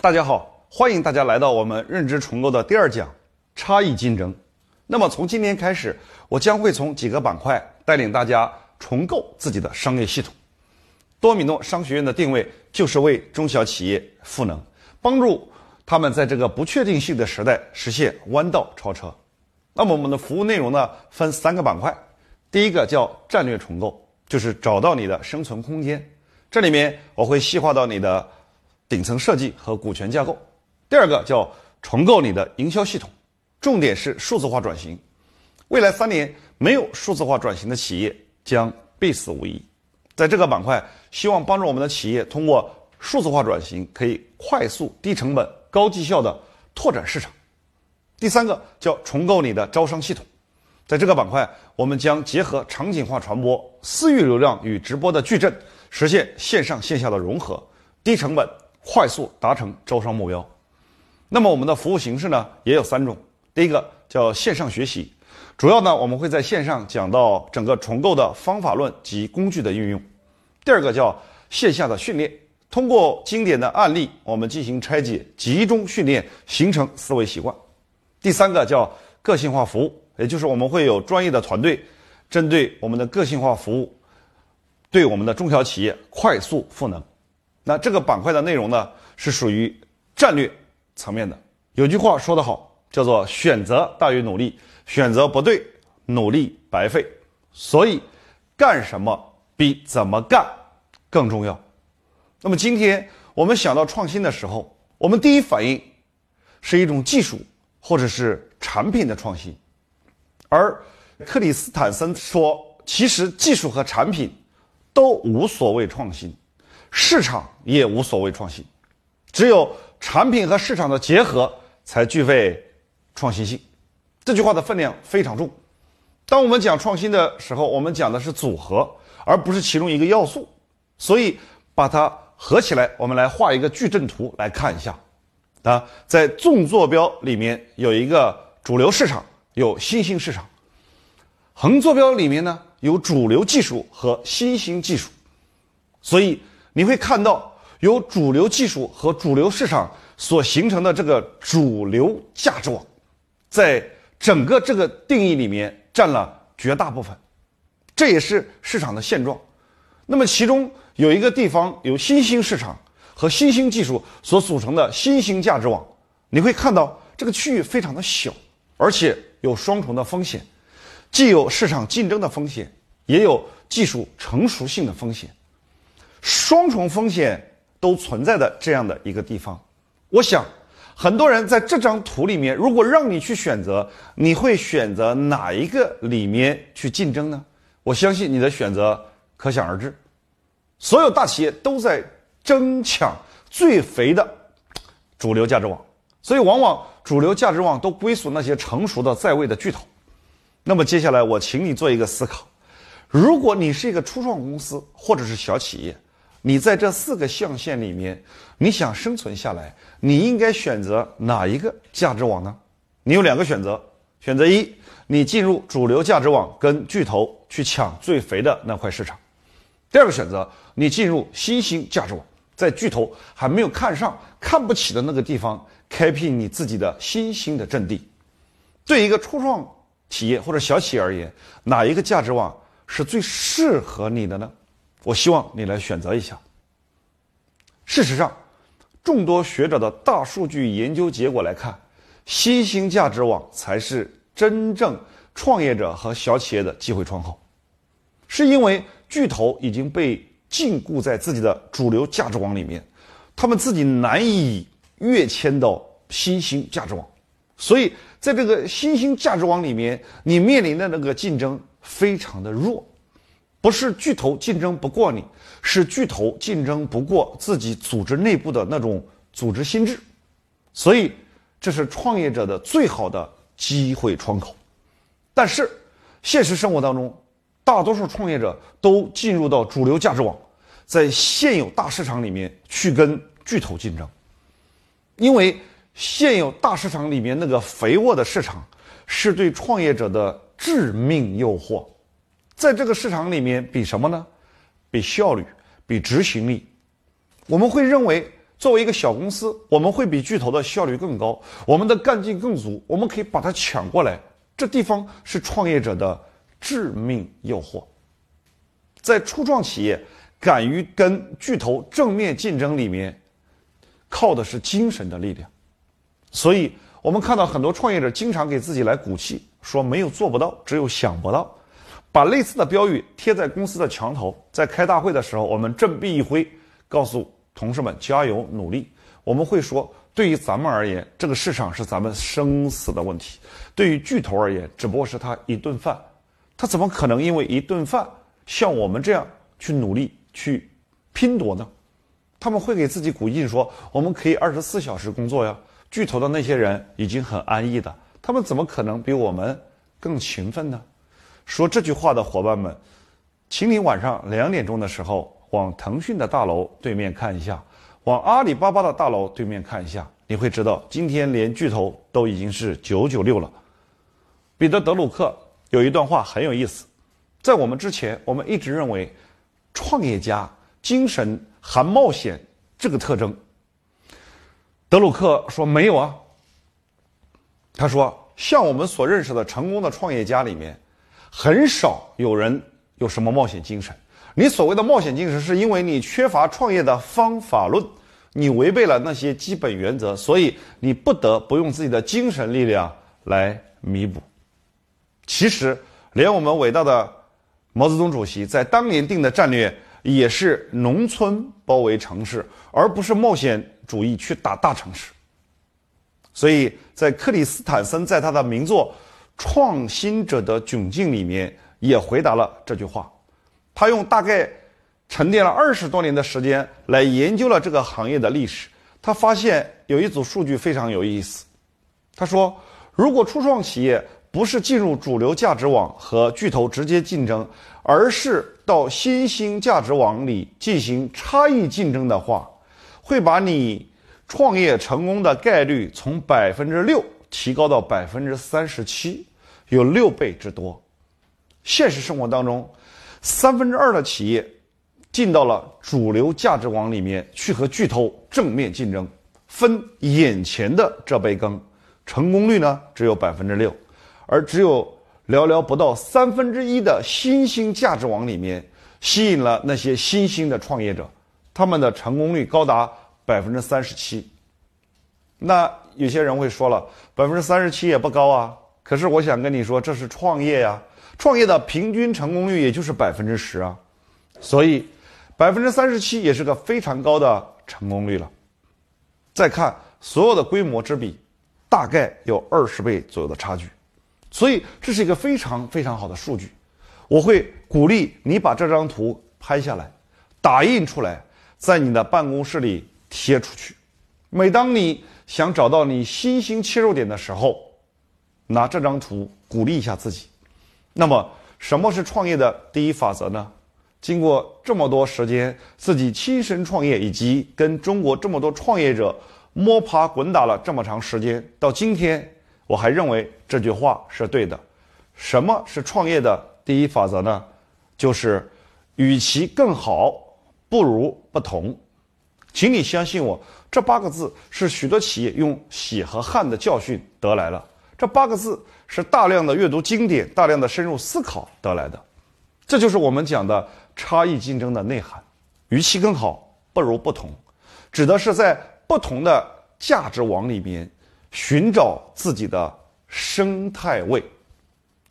大家好，欢迎大家来到我们认知重构的第二讲——差异竞争。那么从今天开始，我将会从几个板块带领大家重构自己的商业系统。多米诺商学院的定位就是为中小企业赋能，帮助他们在这个不确定性的时代实现弯道超车。那么我们的服务内容呢，分三个板块。第一个叫战略重构，就是找到你的生存空间。这里面我会细化到你的顶层设计和股权架构。第二个叫重构你的营销系统，重点是数字化转型。未来三年没有数字化转型的企业将必死无疑。在这个板块，希望帮助我们的企业通过数字化转型，可以快速、低成本、高绩效的拓展市场。第三个叫重构你的招商系统。在这个板块，我们将结合场景化传播、私域流量与直播的矩阵，实现线上线下的融合，低成本、快速达成招商目标。那么我们的服务形式呢，也有三种。第一个叫线上学习，主要呢我们会在线上讲到整个重构的方法论及工具的运用。第二个叫线下的训练，通过经典的案例，我们进行拆解，集中训练，形成思维习惯。第三个叫个性化服务。也就是我们会有专业的团队，针对我们的个性化服务，对我们的中小企业快速赋能。那这个板块的内容呢，是属于战略层面的。有句话说得好，叫做“选择大于努力，选择不对，努力白费”。所以，干什么比怎么干更重要。那么今天我们想到创新的时候，我们第一反应是一种技术或者是产品的创新。而克里斯坦森说：“其实技术和产品都无所谓创新，市场也无所谓创新，只有产品和市场的结合才具备创新性。”这句话的分量非常重。当我们讲创新的时候，我们讲的是组合，而不是其中一个要素。所以把它合起来，我们来画一个矩阵图来看一下。啊，在纵坐标里面有一个主流市场。有新兴市场，横坐标里面呢有主流技术和新兴技术，所以你会看到有主流技术和主流市场所形成的这个主流价值网，在整个这个定义里面占了绝大部分，这也是市场的现状。那么其中有一个地方有新兴市场和新兴技术所组成的新兴价值网，你会看到这个区域非常的小，而且。有双重的风险，既有市场竞争的风险，也有技术成熟性的风险，双重风险都存在的这样的一个地方。我想，很多人在这张图里面，如果让你去选择，你会选择哪一个里面去竞争呢？我相信你的选择可想而知。所有大企业都在争抢最肥的主流价值网，所以往往。主流价值网都归属那些成熟的在位的巨头，那么接下来我请你做一个思考：如果你是一个初创公司或者是小企业，你在这四个象限里面，你想生存下来，你应该选择哪一个价值网呢？你有两个选择：选择一，你进入主流价值网跟巨头去抢最肥的那块市场；第二个选择，你进入新兴价值网，在巨头还没有看上、看不起的那个地方。开辟你自己的新兴的阵地，对一个初创企业或者小企业而言，哪一个价值网是最适合你的呢？我希望你来选择一下。事实上，众多学者的大数据研究结果来看，新兴价值网才是真正创业者和小企业的机会窗口，是因为巨头已经被禁锢在自己的主流价值网里面，他们自己难以。跃迁到新兴价值网，所以在这个新兴价值网里面，你面临的那个竞争非常的弱，不是巨头竞争不过你，是巨头竞争不过自己组织内部的那种组织心智，所以这是创业者的最好的机会窗口。但是现实生活当中，大多数创业者都进入到主流价值网，在现有大市场里面去跟巨头竞争。因为现有大市场里面那个肥沃的市场，是对创业者的致命诱惑，在这个市场里面，比什么呢？比效率，比执行力。我们会认为作为一个小公司，我们会比巨头的效率更高，我们的干劲更足，我们可以把它抢过来。这地方是创业者的致命诱惑。在初创企业敢于跟巨头正面竞争里面，靠的是精神的力量。所以，我们看到很多创业者经常给自己来鼓气，说没有做不到，只有想不到。把类似的标语贴在公司的墙头，在开大会的时候，我们振臂一挥，告诉同事们加油努力。我们会说，对于咱们而言，这个市场是咱们生死的问题；对于巨头而言，只不过是他一顿饭，他怎么可能因为一顿饭像我们这样去努力去拼夺呢？他们会给自己鼓劲说，我们可以二十四小时工作呀。巨头的那些人已经很安逸的，他们怎么可能比我们更勤奋呢？说这句话的伙伴们，请你晚上两点钟的时候往腾讯的大楼对面看一下，往阿里巴巴的大楼对面看一下，你会知道今天连巨头都已经是九九六了。彼得·德鲁克有一段话很有意思，在我们之前，我们一直认为创业家精神含冒险这个特征。德鲁克说没有啊。他说，像我们所认识的成功的创业家里面。很少有人有什么冒险精神。你所谓的冒险精神，是因为你缺乏创业的方法论，你违背了那些基本原则，所以你不得不用自己的精神力量来弥补。其实，连我们伟大的毛泽东主席在当年定的战略也是农村包围城市，而不是冒险主义去打大城市。所以在克里斯坦森在他的名作。创新者的窘境里面也回答了这句话，他用大概沉淀了二十多年的时间来研究了这个行业的历史，他发现有一组数据非常有意思。他说，如果初创企业不是进入主流价值网和巨头直接竞争，而是到新兴价值网里进行差异竞争的话，会把你创业成功的概率从百分之六提高到百分之三十七。有六倍之多。现实生活当中，三分之二的企业进到了主流价值网里面去和巨头正面竞争，分眼前的这杯羹，成功率呢只有百分之六，而只有寥寥不到三分之一的新兴价值网里面吸引了那些新兴的创业者，他们的成功率高达百分之三十七。那有些人会说了，百分之三十七也不高啊。可是我想跟你说，这是创业呀，创业的平均成功率也就是百分之十啊，所以百分之三十七也是个非常高的成功率了。再看所有的规模之比，大概有二十倍左右的差距，所以这是一个非常非常好的数据。我会鼓励你把这张图拍下来，打印出来，在你的办公室里贴出去。每当你想找到你新兴切入点的时候，拿这张图鼓励一下自己。那么，什么是创业的第一法则呢？经过这么多时间，自己亲身创业，以及跟中国这么多创业者摸爬滚打了这么长时间，到今天，我还认为这句话是对的。什么是创业的第一法则呢？就是，与其更好，不如不同。请你相信我，这八个字是许多企业用血和汗的教训得来的。这八个字是大量的阅读经典、大量的深入思考得来的，这就是我们讲的差异竞争的内涵。与其更好，不如不同，指的是在不同的价值网里面寻找自己的生态位。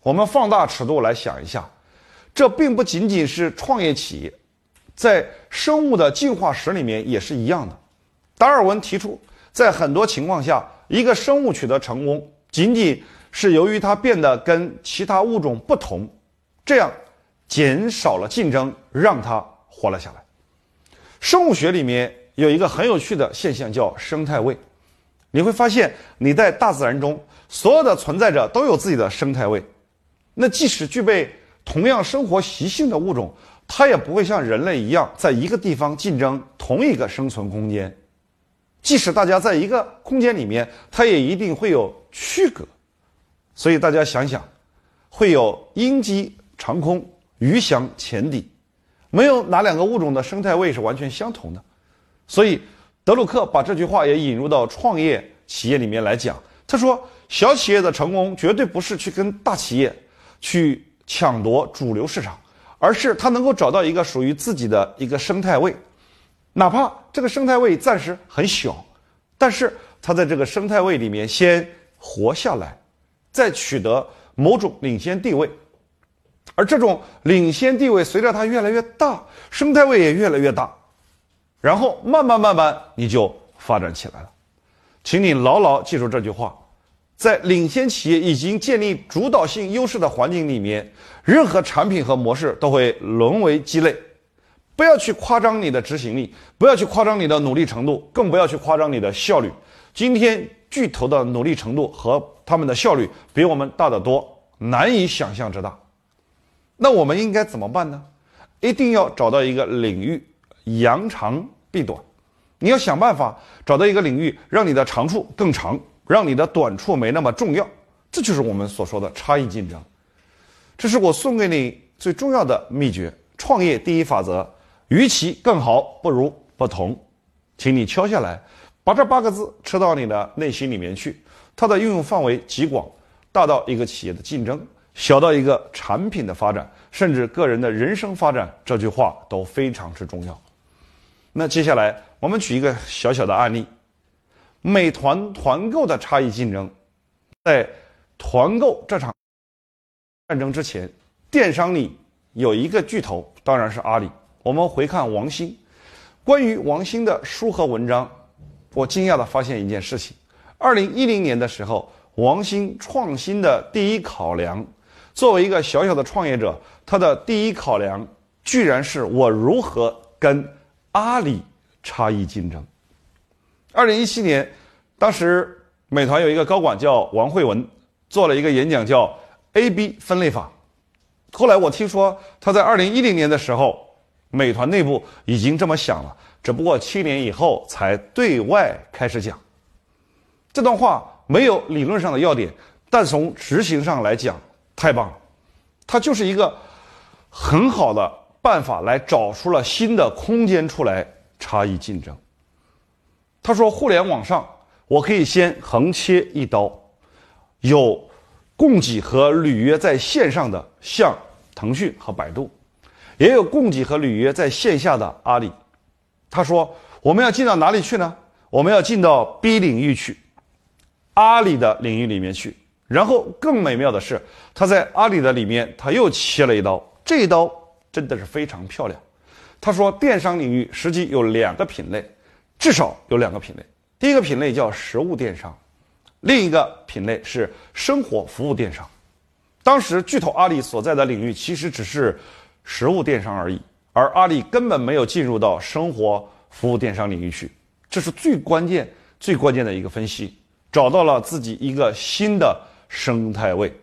我们放大尺度来想一下，这并不仅仅是创业企业，在生物的进化史里面也是一样的。达尔文提出，在很多情况下，一个生物取得成功。仅仅是由于它变得跟其他物种不同，这样减少了竞争，让它活了下来。生物学里面有一个很有趣的现象，叫生态位。你会发现，你在大自然中，所有的存在者都有自己的生态位。那即使具备同样生活习性的物种，它也不会像人类一样在一个地方竞争同一个生存空间。即使大家在一个空间里面，它也一定会有区隔。所以大家想想，会有鹰击长空，鱼翔浅底，没有哪两个物种的生态位是完全相同的。所以，德鲁克把这句话也引入到创业企业里面来讲。他说：“小企业的成功绝对不是去跟大企业去抢夺主流市场，而是他能够找到一个属于自己的一个生态位，哪怕这个生态位暂时很小，但是他在这个生态位里面先活下来，再取得某种领先地位。”而这种领先地位随着它越来越大，生态位也越来越大，然后慢慢慢慢你就发展起来了。请你牢牢记住这句话：在领先企业已经建立主导性优势的环境里面，任何产品和模式都会沦为鸡肋。不要去夸张你的执行力，不要去夸张你的努力程度，更不要去夸张你的效率。今天巨头的努力程度和他们的效率比我们大得多，难以想象之大。那我们应该怎么办呢？一定要找到一个领域，扬长避短。你要想办法找到一个领域，让你的长处更长，让你的短处没那么重要。这就是我们所说的差异竞争。这是我送给你最重要的秘诀：创业第一法则，与其更好，不如不同。请你敲下来，把这八个字吃到你的内心里面去。它的应用范围极广，大到一个企业的竞争。小到一个产品的发展，甚至个人的人生发展，这句话都非常之重要。那接下来我们举一个小小的案例：美团团购的差异竞争。在团购这场战争之前，电商里有一个巨头，当然是阿里。我们回看王兴，关于王兴的书和文章，我惊讶地发现一件事情：二零一零年的时候，王兴创新的第一考量。作为一个小小的创业者，他的第一考量居然是我如何跟阿里差异竞争。二零一七年，当时美团有一个高管叫王慧文，做了一个演讲叫 “A/B 分类法”。后来我听说他在二零一零年的时候，美团内部已经这么想了，只不过七年以后才对外开始讲。这段话没有理论上的要点，但从执行上来讲。太棒了，它就是一个很好的办法，来找出了新的空间出来，差异竞争。他说，互联网上我可以先横切一刀，有供给和履约在线上的，像腾讯和百度，也有供给和履约在线下的阿里。他说，我们要进到哪里去呢？我们要进到 B 领域去，阿里的领域里面去。然后更美妙的是，他在阿里的里面，他又切了一刀，这一刀真的是非常漂亮。他说，电商领域实际有两个品类，至少有两个品类。第一个品类叫实物电商，另一个品类是生活服务电商。当时巨头阿里所在的领域其实只是实物电商而已，而阿里根本没有进入到生活服务电商领域去，这是最关键、最关键的一个分析，找到了自己一个新的。生态位，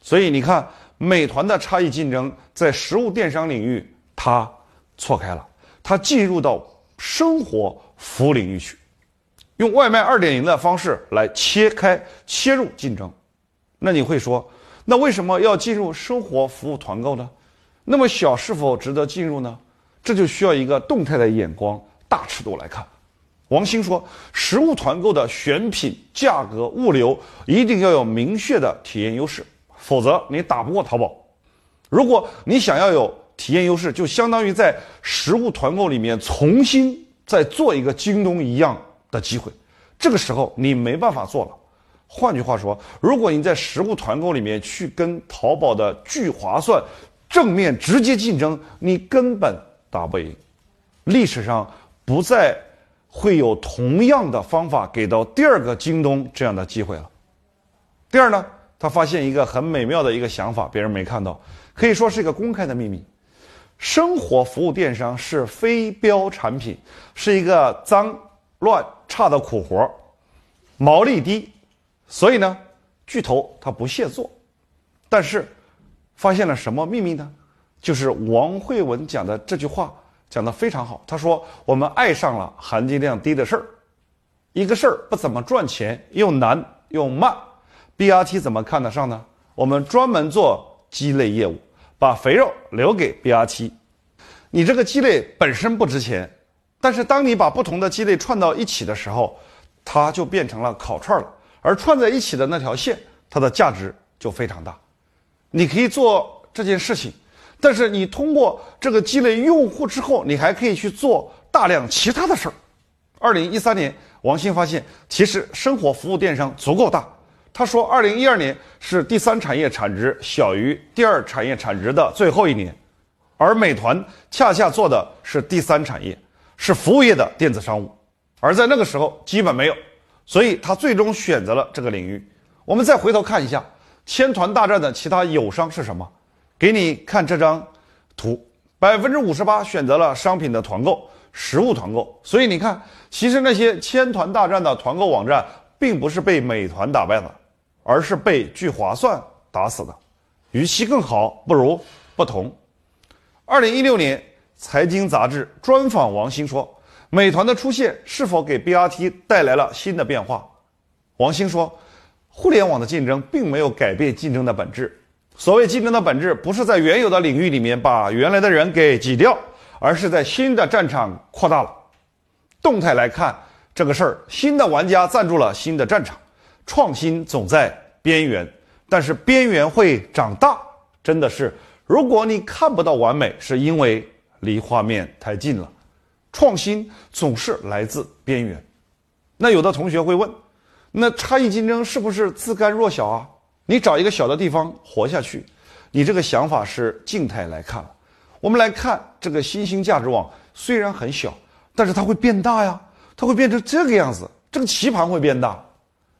所以你看，美团的差异竞争在实物电商领域，它错开了，它进入到生活服务领域去，用外卖二点零的方式来切开切入竞争。那你会说，那为什么要进入生活服务团购呢？那么小是否值得进入呢？这就需要一个动态的眼光，大尺度来看。王兴说：“实物团购的选品、价格、物流一定要有明确的体验优势，否则你打不过淘宝。如果你想要有体验优势，就相当于在实物团购里面重新再做一个京东一样的机会。这个时候你没办法做了。换句话说，如果你在实物团购里面去跟淘宝的聚划算正面直接竞争，你根本打不赢。历史上不再。”会有同样的方法给到第二个京东这样的机会了。第二呢，他发现一个很美妙的一个想法，别人没看到，可以说是一个公开的秘密：生活服务电商是非标产品，是一个脏乱差的苦活，毛利低，所以呢，巨头他不屑做。但是，发现了什么秘密呢？就是王慧文讲的这句话。讲得非常好，他说：“我们爱上了含金量低的事儿，一个事儿不怎么赚钱，又难又慢，BRT 怎么看得上呢？我们专门做鸡肋业务，把肥肉留给 BRT。你这个鸡肋本身不值钱，但是当你把不同的鸡肋串到一起的时候，它就变成了烤串了。而串在一起的那条线，它的价值就非常大。你可以做这件事情，但是你通过这个积累用户之后，你还可以去做大量其他的事儿。二零一三年，王兴发现，其实生活服务电商足够大。他说，二零一二年是第三产业产值小于第二产业产值的最后一年，而美团恰恰做的是第三产业，是服务业的电子商务，而在那个时候基本没有。所以他最终选择了这个领域。我们再回头看一下千团大战的其他友商是什么？给你看这张图，百分之五十八选择了商品的团购、实物团购。所以你看，其实那些千团大战的团购网站，并不是被美团打败的，而是被聚划算打死的。与其更好，不如不同。二零一六年，财经杂志专访王兴说。美团的出现是否给 BRT 带来了新的变化？王兴说：“互联网的竞争并没有改变竞争的本质。所谓竞争的本质，不是在原有的领域里面把原来的人给挤掉，而是在新的战场扩大了。动态来看这个事儿，新的玩家占住了新的战场。创新总在边缘，但是边缘会长大。真的是，如果你看不到完美，是因为离画面太近了。”创新总是来自边缘，那有的同学会问，那差异竞争是不是自甘弱小啊？你找一个小的地方活下去，你这个想法是静态来看。我们来看这个新兴价值网，虽然很小，但是它会变大呀，它会变成这个样子，这个棋盘会变大。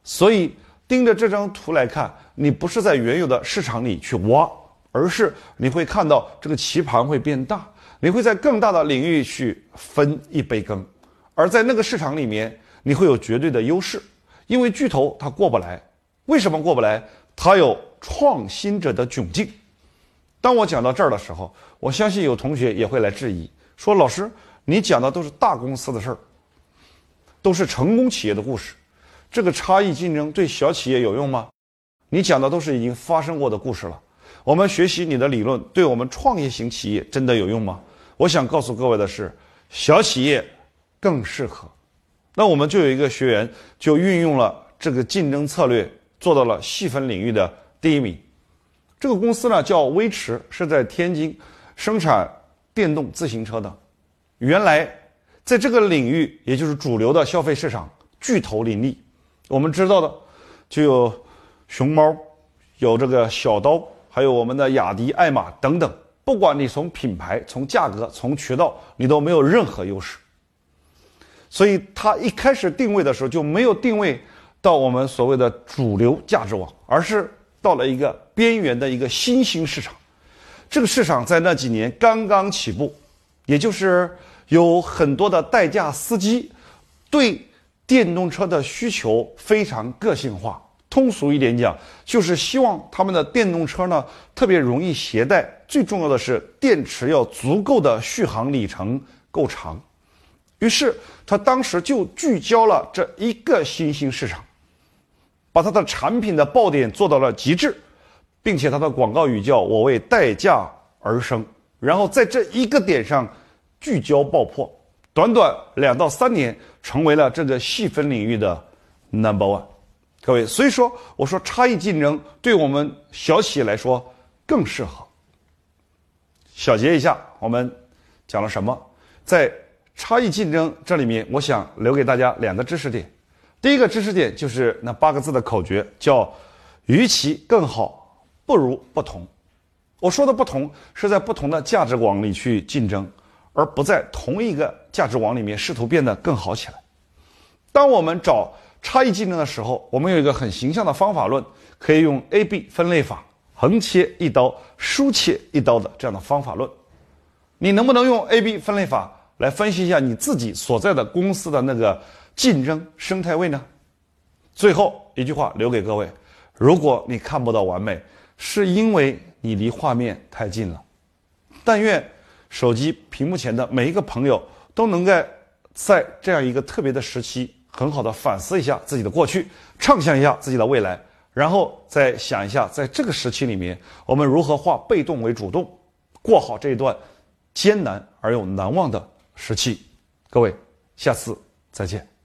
所以盯着这张图来看，你不是在原有的市场里去挖，而是你会看到这个棋盘会变大。你会在更大的领域去分一杯羹，而在那个市场里面，你会有绝对的优势，因为巨头它过不来。为什么过不来？它有创新者的窘境。当我讲到这儿的时候，我相信有同学也会来质疑，说：“老师，你讲的都是大公司的事儿，都是成功企业的故事，这个差异竞争对小企业有用吗？你讲的都是已经发生过的故事了。我们学习你的理论，对我们创业型企业真的有用吗？”我想告诉各位的是，小企业更适合。那我们就有一个学员，就运用了这个竞争策略，做到了细分领域的第一名。这个公司呢叫威驰，是在天津生产电动自行车的。原来在这个领域，也就是主流的消费市场，巨头林立。我们知道的就有熊猫，有这个小刀，还有我们的雅迪、爱玛等等。不管你从品牌、从价格、从渠道，你都没有任何优势。所以它一开始定位的时候就没有定位到我们所谓的主流价值网，而是到了一个边缘的一个新兴市场。这个市场在那几年刚刚起步，也就是有很多的代驾司机对电动车的需求非常个性化。通俗一点讲，就是希望他们的电动车呢特别容易携带，最重要的是电池要足够的续航里程够长。于是他当时就聚焦了这一个新兴市场，把他的产品的爆点做到了极致，并且他的广告语叫“我为代驾而生”，然后在这一个点上聚焦爆破，短短两到三年成为了这个细分领域的 number one。各位，所以说我说差异竞争对我们小企业来说更适合。小结一下，我们讲了什么？在差异竞争这里面，我想留给大家两个知识点。第一个知识点就是那八个字的口诀，叫“与其更好，不如不同”。我说的不同是在不同的价值网里去竞争，而不在同一个价值网里面试图变得更好起来。当我们找差异竞争的时候，我们有一个很形象的方法论，可以用 A B 分类法，横切一刀，竖切一刀的这样的方法论。你能不能用 A B 分类法来分析一下你自己所在的公司的那个竞争生态位呢？最后一句话留给各位：如果你看不到完美，是因为你离画面太近了。但愿手机屏幕前的每一个朋友都能够在这样一个特别的时期。很好的反思一下自己的过去，畅想一下自己的未来，然后再想一下，在这个时期里面，我们如何化被动为主动，过好这一段艰难而又难忘的时期。各位。下次再见。